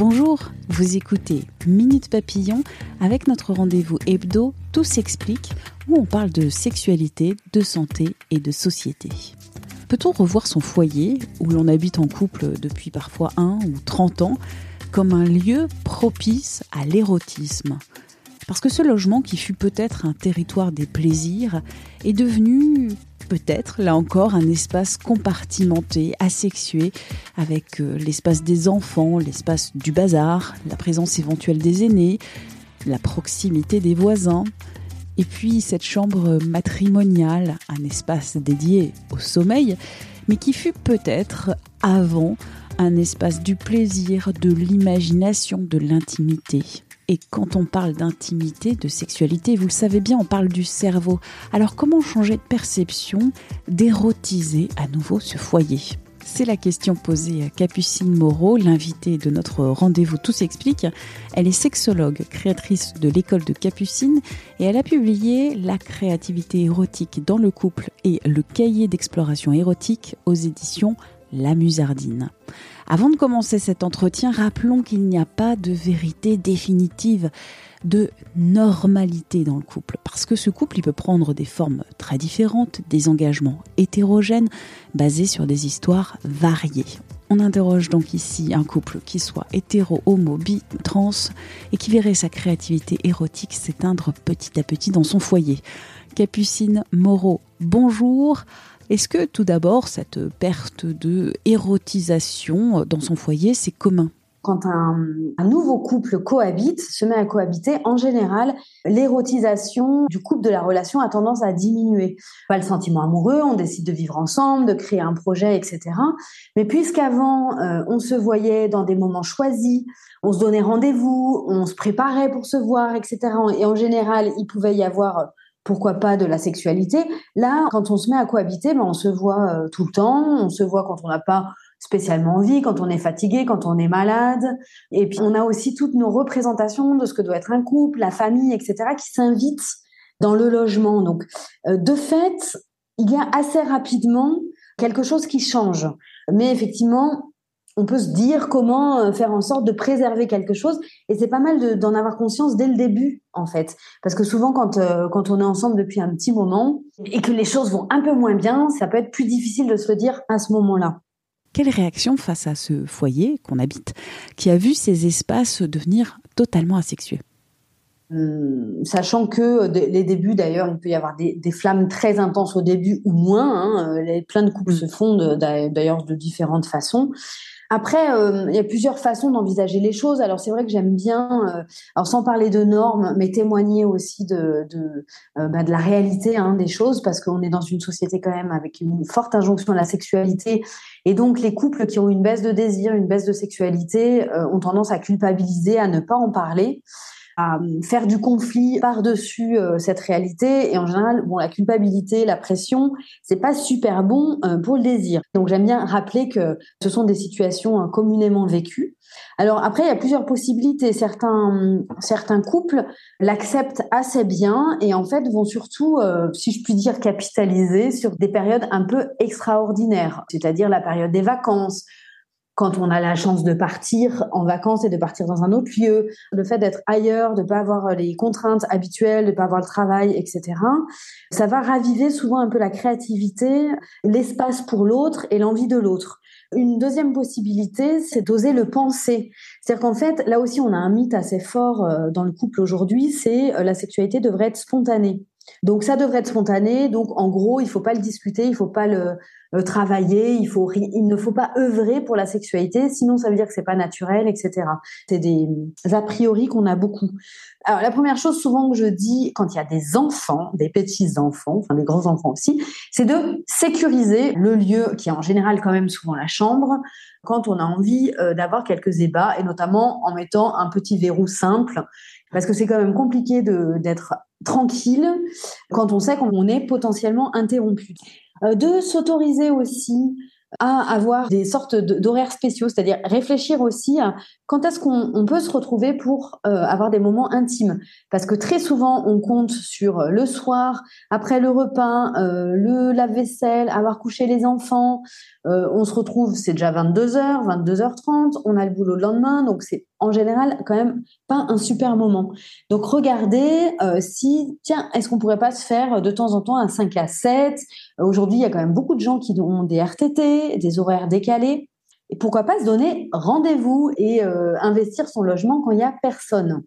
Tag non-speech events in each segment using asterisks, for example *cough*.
Bonjour, vous écoutez Minute Papillon avec notre rendez-vous hebdo Tout s'explique où on parle de sexualité, de santé et de société. Peut-on revoir son foyer, où l'on habite en couple depuis parfois un ou 30 ans, comme un lieu propice à l'érotisme? Parce que ce logement, qui fut peut-être un territoire des plaisirs, est devenu peut-être, là encore, un espace compartimenté, asexué, avec euh, l'espace des enfants, l'espace du bazar, la présence éventuelle des aînés, la proximité des voisins, et puis cette chambre matrimoniale, un espace dédié au sommeil, mais qui fut peut-être avant un espace du plaisir, de l'imagination, de l'intimité. Et quand on parle d'intimité, de sexualité, vous le savez bien, on parle du cerveau. Alors comment changer de perception, d'érotiser à nouveau ce foyer? C'est la question posée à Capucine Moreau, l'invitée de notre rendez-vous Tout s'explique. Elle est sexologue, créatrice de l'école de Capucine et elle a publié La créativité érotique dans le couple et le cahier d'exploration érotique aux éditions La Musardine. Avant de commencer cet entretien, rappelons qu'il n'y a pas de vérité définitive de normalité dans le couple. Parce que ce couple, peut prendre des formes très différentes, des engagements hétérogènes, basés sur des histoires variées. On interroge donc ici un couple qui soit hétéro, homo, bi, trans, et qui verrait sa créativité érotique s'éteindre petit à petit dans son foyer. Capucine Moreau, bonjour. Est-ce que tout d'abord, cette perte de érotisation dans son foyer, c'est commun? Quand un, nouveau couple cohabite, se met à cohabiter, en général, l'érotisation du couple, de la relation a tendance à diminuer. Pas le sentiment amoureux, on décide de vivre ensemble, de créer un projet, etc. Mais puisqu'avant, euh, on se voyait dans des moments choisis, on se donnait rendez-vous, on se préparait pour se voir, etc. Et en général, il pouvait y avoir pourquoi pas de la sexualité. Là, quand on se met à cohabiter, ben, on se voit euh, tout le temps, on se voit quand on n'a pas spécialement envie, quand on est fatigué, quand on est malade. Et puis on a aussi toutes nos représentations de ce que doit être un couple, la famille, etc., qui s'invitent dans le logement. Donc, euh, de fait, il y a assez rapidement quelque chose qui change. Mais effectivement, on peut se dire comment euh, faire en sorte de préserver quelque chose. Et c'est pas mal d'en avoir conscience dès le début, en fait. Parce que souvent, quand, euh, quand on est ensemble depuis un petit moment et que les choses vont un peu moins bien, ça peut être plus difficile de se le dire à ce moment-là. Quelle réaction face à ce foyer qu'on habite, qui a vu ces espaces devenir totalement asexués? Hum, sachant que les débuts, d'ailleurs, il peut y avoir des, flammes très intenses au début ou moins. Hein, euh, plein de couples se fondent d'ailleurs de différentes façons. Après, euh, il y a plusieurs façons d'envisager les choses. Alors c'est vrai que j'aime bien, euh, alors sans parler de normes, mais témoigner aussi de de, euh, bah, de la réalité hein, des choses, parce qu'on est dans une société quand même avec une forte injonction à la sexualité, et donc les couples qui ont une baisse de désir, une baisse de sexualité, ont tendance à culpabiliser, à ne pas en parler à euh, faire du conflit par-dessus euh, cette réalité. Et en général, bon, la culpabilité, la pression, c'est pas super bon euh, pour le désir. Donc j'aime bien rappeler que ce sont des situations communément vécues. Alors après, il y a plusieurs possibilités. Certains, certains couples l'acceptent assez bien et en fait vont surtout, si je puis dire, capitaliser sur des périodes un peu extraordinaires, c'est-à-dire la période des vacances, quand on a la chance de partir en vacances et de partir dans un autre lieu, le fait d'être ailleurs, de pas avoir les contraintes habituelles, de pas avoir le travail, etc. Ça va raviver souvent un peu la créativité, l'espace pour l'autre et l'envie de l'autre. Une deuxième possibilité, c'est d'oser le penser. C'est-à-dire qu'en fait, là aussi, on a un mythe assez fort euh, dans le couple aujourd'hui, c'est euh, la sexualité devrait être spontanée. Donc ça devrait être spontané. Donc en gros, il faut pas le discuter, il faut pas le, travailler, il faut il ne faut pas œuvrer pour la sexualité, sinon ça veut dire que c'est pas naturel, etc. C'est des a priori qu'on a beaucoup. Alors la première chose souvent que je dis quand il y a des enfants, des petits enfants, enfin des grands enfants aussi, c'est de sécuriser le lieu qui est en général quand même souvent la chambre quand on a envie euh, d'avoir quelques ébats et notamment en mettant un petit verrou simple parce que c'est quand même compliqué d'être tranquille quand on sait qu'on est potentiellement interrompu. Euh, de s'autoriser aussi à avoir des sortes d'horaires spéciaux, c'est-à-dire réfléchir aussi à quand est-ce qu'on peut se retrouver pour euh, avoir des moments intimes. Parce que très souvent, on compte sur le soir, après le repas, euh, le lave-vaisselle, avoir couché les enfants. Euh, on se retrouve, c'est déjà 22h, 22h30, on a le boulot le lendemain, donc c'est en général quand même pas un super moment. Donc regardez si, tiens, est-ce qu'on pourrait pas se faire de temps en temps un 5 à 7 Aujourd'hui, il y a quand même beaucoup de gens qui ont des RTT, des horaires décalés. Et pourquoi pas se donner rendez-vous et euh, investir son logement quand il y a personne?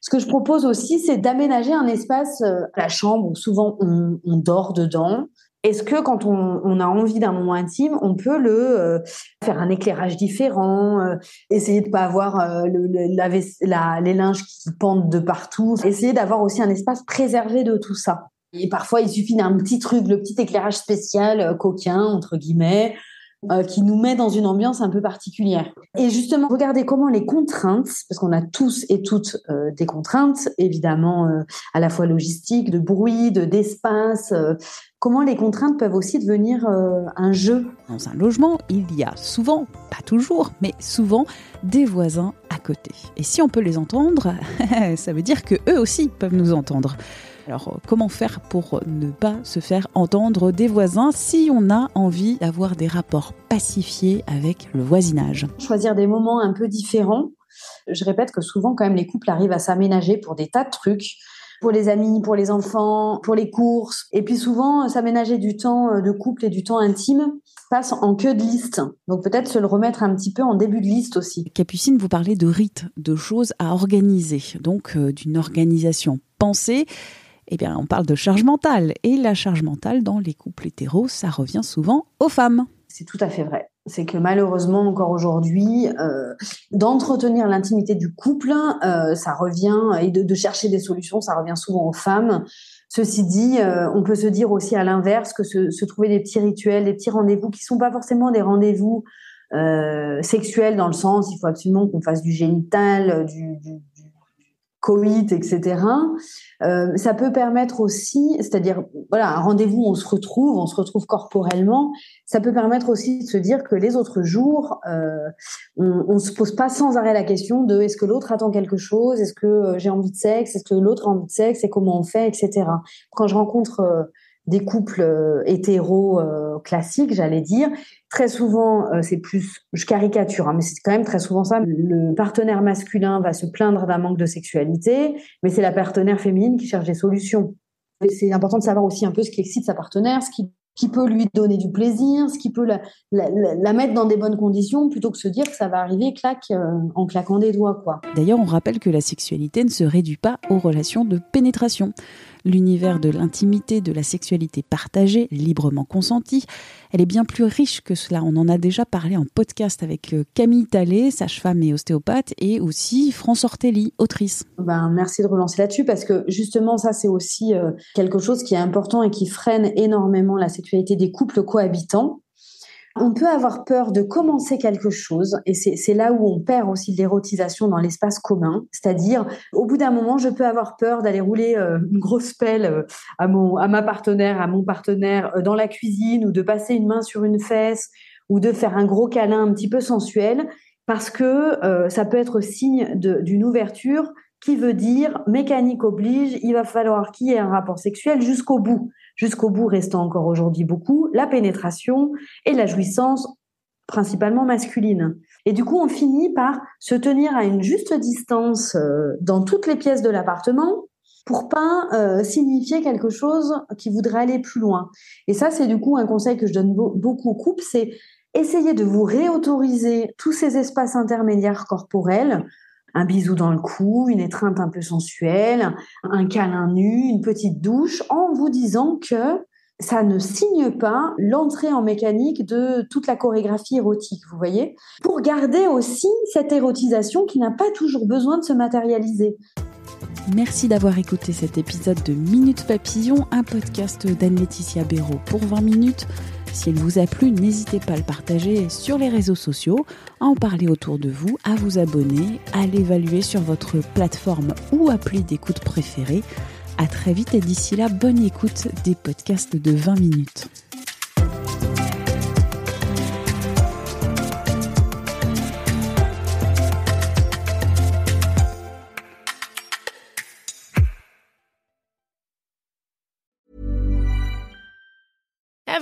Ce que je propose aussi, c'est d'aménager un espace, euh, la chambre où souvent on, dort dedans. Est-ce que quand on, a envie d'un moment intime, on peut le euh, faire un éclairage différent, essayer de pas avoir le, les linges qui pendent de partout, essayer d'avoir aussi un espace préservé de tout ça. Et parfois, il suffit d'un petit truc, le petit éclairage spécial, coquin entre guillemets, euh, qui nous met dans une ambiance un peu particulière. Et justement, regardez comment les contraintes, parce qu'on a tous et toutes euh, des contraintes, évidemment, euh, à la fois logistiques, de bruit, de d'espace, comment les contraintes peuvent aussi devenir un jeu. Dans un logement, il y a souvent, pas toujours, mais souvent, des voisins à côté. Et si on peut les entendre, *laughs* ça veut dire que eux aussi peuvent nous entendre. Alors euh, comment faire pour ne pas se faire entendre des voisins si on a envie d'avoir des rapports pacifiés avec le voisinage? Choisir des moments un peu différents. Je répète que souvent quand même les couples arrivent à s'aménager pour des tas de trucs pour les amis, pour les enfants, pour les courses. Et puis souvent, s'aménager du temps euh, de couple et du temps intime passe en queue de liste. Donc peut-être se le remettre un petit peu en début de liste aussi. Capucine, vous parlez de rites, de choses à organiser, donc euh, d'une organisation pensée eh bien, on parle de charge mentale. Et la charge mentale, dans les couples hétéros, ça revient souvent aux femmes. C'est tout à fait vrai. C'est que malheureusement, encore aujourd'hui, euh, d'entretenir l'intimité du couple, euh, ça revient, et de, chercher des solutions, ça revient souvent aux femmes. Ceci dit, euh, on peut se dire aussi à l'inverse que se, trouver des petits rituels, des petits rendez-vous qui sont pas forcément des rendez-vous sexuels dans le sens, il faut absolument qu'on fasse du génital, du, coït, etc. Euh, ça peut permettre aussi, c'est-à-dire voilà, un rendez-vous, on se retrouve, on se retrouve corporellement. Ça peut permettre aussi de se dire que les autres jours, euh, on, on se pose pas sans arrêt la question de est-ce que l'autre attend quelque chose, est-ce que euh, j'ai envie de sexe, est-ce que l'autre a envie de sexe, et comment on fait, etc. Quand je rencontre euh, des couples euh, hétéros euh, classiques, j'allais dire. Très souvent, euh, c'est plus, je caricature, hein, mais c'est quand même très souvent ça. Le partenaire masculin va se plaindre d'un manque de sexualité, mais c'est la partenaire féminine qui cherche des solutions. C'est important de savoir aussi un peu ce qui excite sa partenaire, ce qui peut lui donner du plaisir, ce qui peut la, mettre dans des bonnes conditions, plutôt que se dire que ça va arriver en claquant des doigts. quoi. D'ailleurs, on rappelle que la sexualité ne se réduit pas aux relations de pénétration. L'univers de l'intimité, de la sexualité partagée, librement consentie, elle est bien plus riche que cela. On en a déjà parlé en podcast avec euh, Camille Tallet, sage-femme et ostéopathe, et aussi France Ortelli, autrice. Ben, merci de relancer là-dessus parce que justement, ça, c'est aussi euh, quelque chose qui est important et qui freine énormément la sexualité des couples cohabitants. On peut avoir peur de commencer quelque chose, et c'est là où on perd aussi l'érotisation dans l'espace commun. C'est-à-dire, au bout d'un moment, je peux avoir peur d'aller rouler euh, une grosse pelle euh, à, mon, à ma partenaire, à mon partenaire euh, dans la cuisine, ou de passer une main sur une fesse, ou de faire un gros câlin un petit peu sensuel, parce que ça peut être signe d'une ouverture qui veut dire mécanique oblige, il va falloir qu'il y ait un rapport sexuel jusqu'au bout jusqu'au bout restant encore aujourd'hui beaucoup, la pénétration et la jouissance principalement masculine. Et du coup, on finit par se tenir à une juste distance euh, dans toutes les pièces de l'appartement pour pas euh, signifier quelque chose qui voudrait aller plus loin. Et ça, c'est du coup un conseil que je donne beaucoup aux couples, c'est essayer de vous réautoriser tous ces espaces intermédiaires corporels un bisou dans le cou, une étreinte un peu sensuelle, un câlin nu, une petite douche, en vous disant que ça ne signe pas l'entrée en mécanique de toute la chorégraphie érotique, vous voyez Pour garder aussi cette érotisation qui n'a pas toujours besoin de se matérialiser. Merci d'avoir écouté cet épisode de Minute Papillon, un podcast d'Anne-Laetitia Béraud pour 20 minutes. Si elle vous a plu, n'hésitez pas à le partager sur les réseaux sociaux, à en parler autour de vous, à vous abonner, à l'évaluer sur votre plateforme ou appli d'écoute préférée. À très vite et d'ici là, bonne écoute des podcasts de 20 minutes.